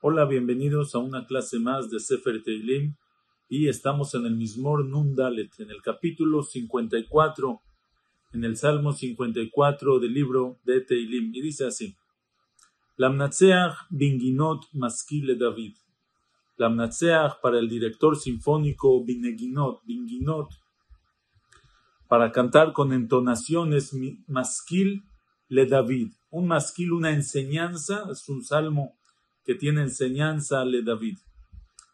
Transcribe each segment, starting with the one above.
Hola, bienvenidos a una clase más de Sefer Teilim y estamos en el Mismor Nundalet, en el capítulo 54, en el Salmo 54 del libro de Teilim y dice así: Lamnatseach binginot maskile David. Lamnatseach para el director sinfónico bineginot, binginot, para cantar con entonaciones maskil le David. Un maskil, una enseñanza, es un salmo que tiene enseñanza le David.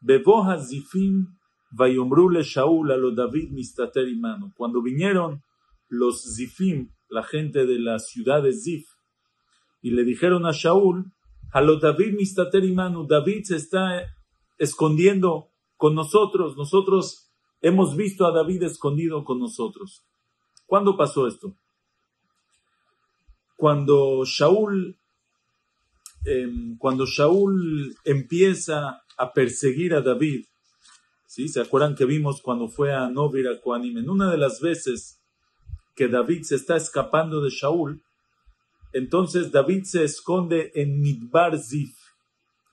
Beboha zifim vayomru le Shaul a lo David mistater imano. Cuando vinieron los zifim, la gente de la ciudad de Zif, y le dijeron a Shaul, a lo David mistater imano, David se está escondiendo con nosotros, nosotros hemos visto a David escondido con nosotros. ¿Cuándo pasó esto? Cuando Shaul Em, cuando Shaul empieza a perseguir a David, ¿sí? ¿Se acuerdan que vimos cuando fue a Novir a Koanim? En una de las veces que David se está escapando de Shaul, entonces David se esconde en Midbar Zif,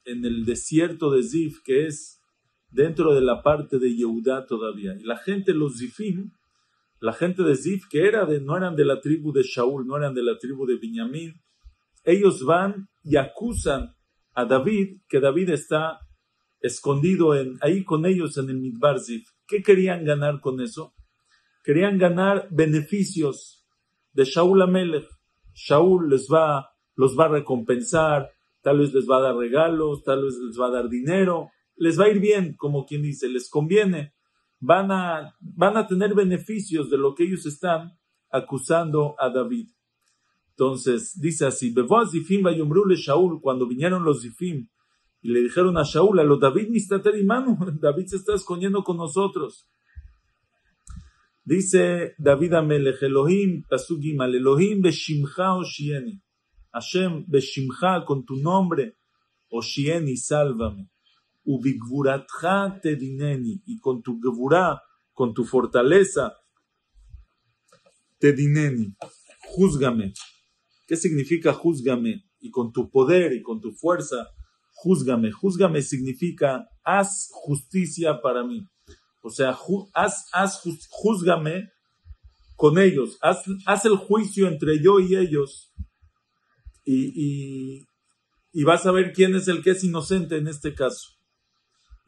en el desierto de Zif, que es dentro de la parte de Yehudá todavía. Y la gente, los Zifim, la gente de Zif, que era de, no eran de la tribu de Shaul, no eran de la tribu de Benjamín, ellos van y acusan a David que David está escondido en, ahí con ellos en el Midbar Zif. ¿Qué querían ganar con eso? Querían ganar beneficios de Shaul Amelech. Shaul les va, los va a recompensar, tal vez les va a dar regalos, tal vez les va a dar dinero, les va a ir bien, como quien dice, les conviene. Van a, van a tener beneficios de lo que ellos están acusando a David. Entonces dice así, Zifim le Shaul, cuando vinieron los Zifim y le dijeron a Shaul, a lo David y mano, David se está escondiendo con nosotros. Dice David Amelech, Elohim, Pasugim, al Elohim Beshimcha Oshieni. Hashem, Beshimcha, con tu nombre, Oshieni, sálvame. Ubigvuratcha tedineni, y con tu gevurá, con tu fortaleza, tedineni, júzgame. ¿Qué significa júzgame? Y con tu poder y con tu fuerza, júzgame. Júzgame significa haz justicia para mí. O sea, haz, haz, júzgame con ellos. Haz, el juicio entre yo y ellos. Y, vas a ver quién es el que es inocente en este caso.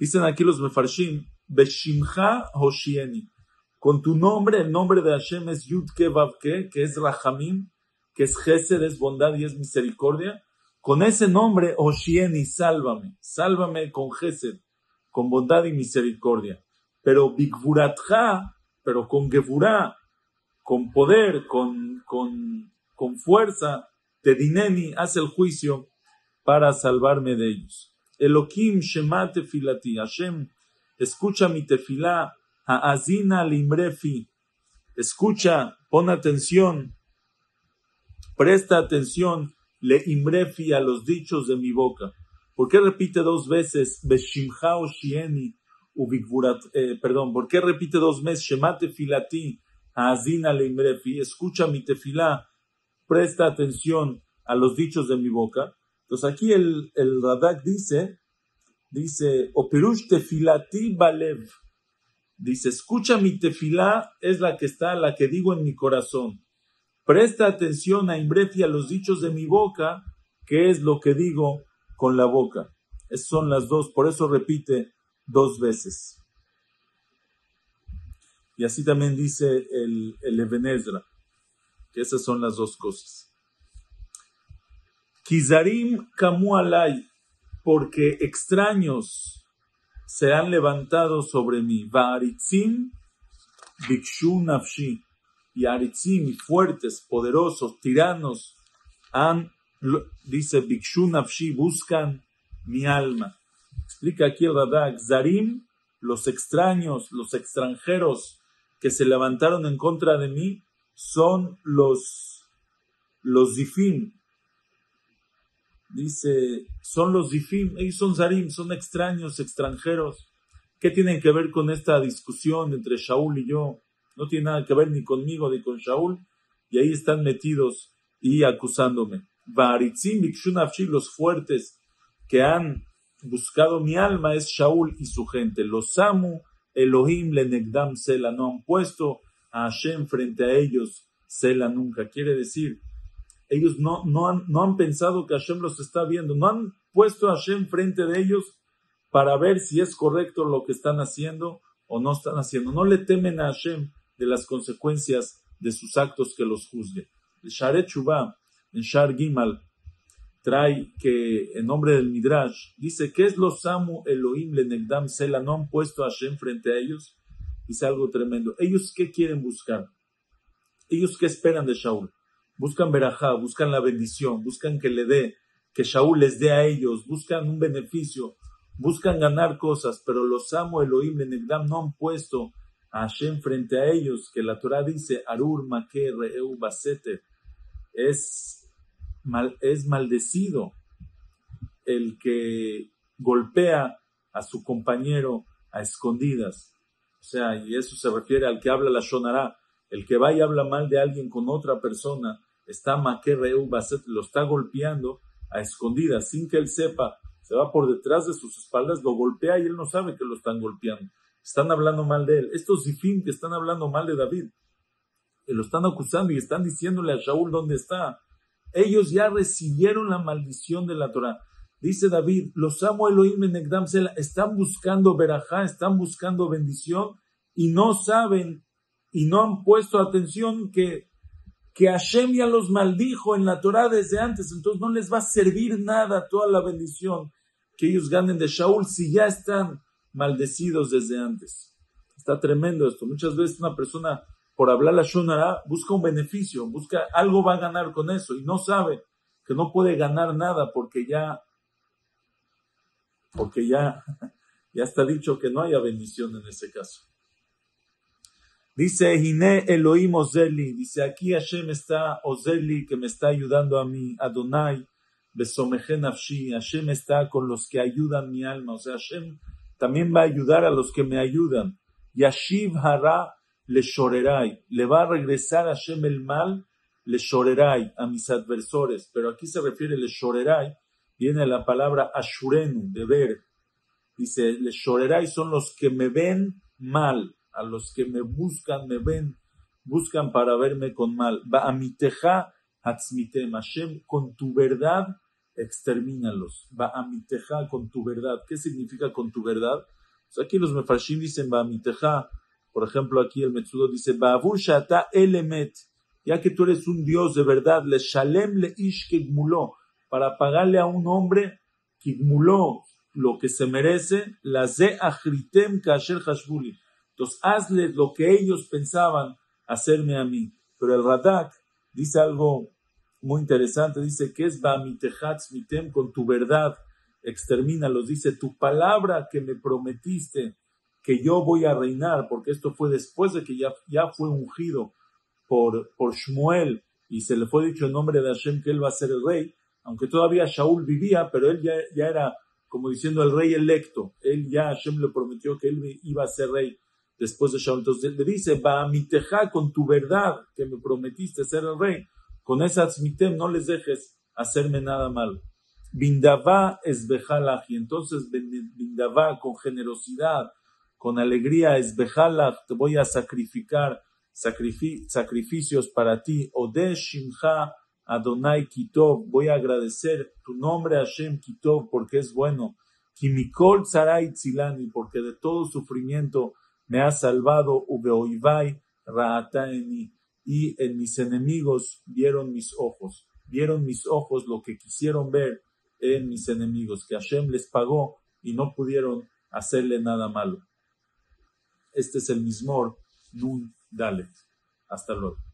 Dicen aquí los mefarshim, Beshimcha Hoshieni. Con tu nombre, el nombre de Hashem es Yudke Vavke, que es Rahamim, que es Gesed, es bondad y es misericordia, con ese nombre, Oshieni, sálvame, sálvame con Gesed, con bondad y misericordia. Pero Bigvuratja, pero con Gevurá, con poder, con, con, con fuerza, Tedineni hace el juicio para salvarme de ellos. Elohim Shema Tefilati, Hashem, escucha mi tefilá, Azina Limrefi, escucha, pon atención, Presta atención, le imbrefi a los dichos de mi boca. ¿Por qué repite dos veces Shieni eh, perdón, ¿por qué repite dos veces Shemate filati Azina le imbrefi? Escucha mi tefilá, presta atención a los dichos de mi boca. Entonces aquí el, Radak dice, dice, Operush tefilati balev. Dice, escucha mi tefilá, es la que está, la que digo en mi corazón. Presta atención a Imbrefi a los dichos de mi boca, que es lo que digo con la boca. Esas son las dos, por eso repite dos veces. Y así también dice el, el Ebenezra, que esas son las dos cosas. Kizarim kamu alay, porque extraños se han levantado sobre mí. Varitzim bikshu y aritzim, fuertes, poderosos, tiranos, dice Bikshu buscan mi alma. Explica aquí el Radak, Zarim, los extraños, los extranjeros que se levantaron en contra de mí, son los, los Zifim. Dice, son los Zifim, ellos son Zarim, son extraños, extranjeros. ¿Qué tienen que ver con esta discusión entre Shaul y yo? no tiene nada que ver ni conmigo ni con Shaul, y ahí están metidos y acusándome. Baritzim los fuertes que han buscado mi alma es Shaul y su gente. Los Samu, Elohim, Lenegdam, Sela, no han puesto a Hashem frente a ellos, Sela nunca. Quiere decir, ellos no, no, han, no han pensado que Hashem los está viendo, no han puesto a Hashem frente de ellos para ver si es correcto lo que están haciendo o no están haciendo. No le temen a Hashem de las consecuencias de sus actos que los juzgue. El Sharet en Shar Gimal, trae que en nombre del Midrash dice que es los Samu Elohim Lenegdam Sela no han puesto a Hashem frente a ellos dice algo tremendo. Ellos qué quieren buscar ellos qué esperan de Shaul buscan verajá buscan la bendición buscan que le dé que Shaul les dé a ellos buscan un beneficio buscan ganar cosas pero los Samu Elohim Lenegdam no han puesto a Hashem frente a ellos que la Torah dice Arur Re'eu Baseter es es maldecido el que golpea a su compañero a escondidas. O sea, y eso se refiere al que habla la Shonara. El que va y habla mal de alguien con otra persona, está maquerreu, lo está golpeando a escondidas, sin que él sepa. Se va por detrás de sus espaldas, lo golpea y él no sabe que lo están golpeando. Están hablando mal de él. Estos zifim que están hablando mal de David, lo están acusando y están diciéndole a Shaul dónde está ellos ya recibieron la maldición de la Torah. Dice David, los amo Elohim en están buscando verajá, están buscando bendición y no saben y no han puesto atención que, que Hashem ya los maldijo en la Torah desde antes, entonces no les va a servir nada toda la bendición que ellos ganen de Shaul si ya están maldecidos desde antes. Está tremendo esto. Muchas veces una persona por hablar la Shonara, busca un beneficio, busca algo va a ganar con eso y no sabe que no puede ganar nada porque ya, porque ya, ya está dicho que no haya bendición en ese caso. Dice Hine Elohim Ozeli, dice aquí Hashem está Ozeli que me está ayudando a mí, Adonai, Besomeje Nafshi, Hashem está con los que ayudan mi alma, o sea, Hashem también va a ayudar a los que me ayudan. Yashiv Hara le llorerai, le va a regresar a Shem el mal, le llorerai a mis adversores, pero aquí se refiere le llorerai, viene la palabra ashurenu, de ver, dice, le llorerai son los que me ven mal, a los que me buscan, me ven, buscan para verme con mal, va a mi teja hatzmitem, Hashem, con tu verdad, extermínalos, va a mi teja con tu verdad, ¿qué significa con tu verdad? aquí los mefarshim dicen, va a mi teja, por ejemplo, aquí el Metzudo dice, Shata elemet, ya que tú eres un Dios de verdad, le shalem le ish para pagarle a un hombre kigmuló lo que se merece, la ze achritem kasher hashbuli. Entonces, hazle lo que ellos pensaban hacerme a mí. Pero el Radak dice algo muy interesante, dice que es mitem con tu verdad, extermínalos, dice tu palabra que me prometiste que yo voy a reinar, porque esto fue después de que ya, ya fue ungido por, por Shmuel y se le fue dicho en nombre de Hashem que él va a ser el rey, aunque todavía Shaul vivía, pero él ya, ya era como diciendo el rey electo, él ya Hashem le prometió que él iba a ser rey después de Shaul, entonces le dice, va a mi teja con tu verdad que me prometiste ser el rey, con esas mitem no les dejes hacerme nada mal. Bindavá es y entonces Bindavá con generosidad, con alegría, es te voy a sacrificar sacrificios para ti. Ode Shimcha Adonai Kitov, voy a agradecer tu nombre Hashem Kitov porque es bueno. Kimikol Tzarai Tzilani, porque de todo sufrimiento me ha salvado. Ubeoivai Raataeni, y en mis enemigos vieron mis ojos, vieron mis ojos lo que quisieron ver en mis enemigos, que Hashem les pagó y no pudieron hacerle nada malo. Este es el mismo Nun Dalet. Hasta luego.